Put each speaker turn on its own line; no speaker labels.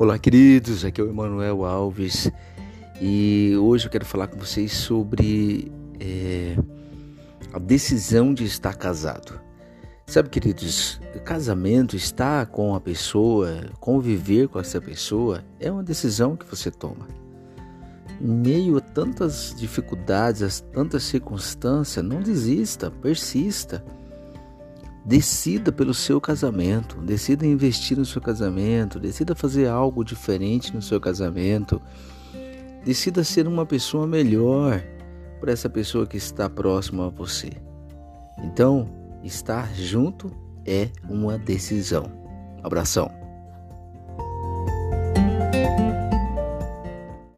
Olá, queridos. Aqui é o Emanuel Alves e hoje eu quero falar com vocês sobre é, a decisão de estar casado. Sabe, queridos, casamento, estar com a pessoa, conviver com essa pessoa, é uma decisão que você toma. Em meio a tantas dificuldades, a tantas circunstâncias, não desista, persista Decida pelo seu casamento, decida investir no seu casamento, decida fazer algo diferente no seu casamento, decida ser uma pessoa melhor para essa pessoa que está próxima a você. Então, estar junto é uma decisão. Abração.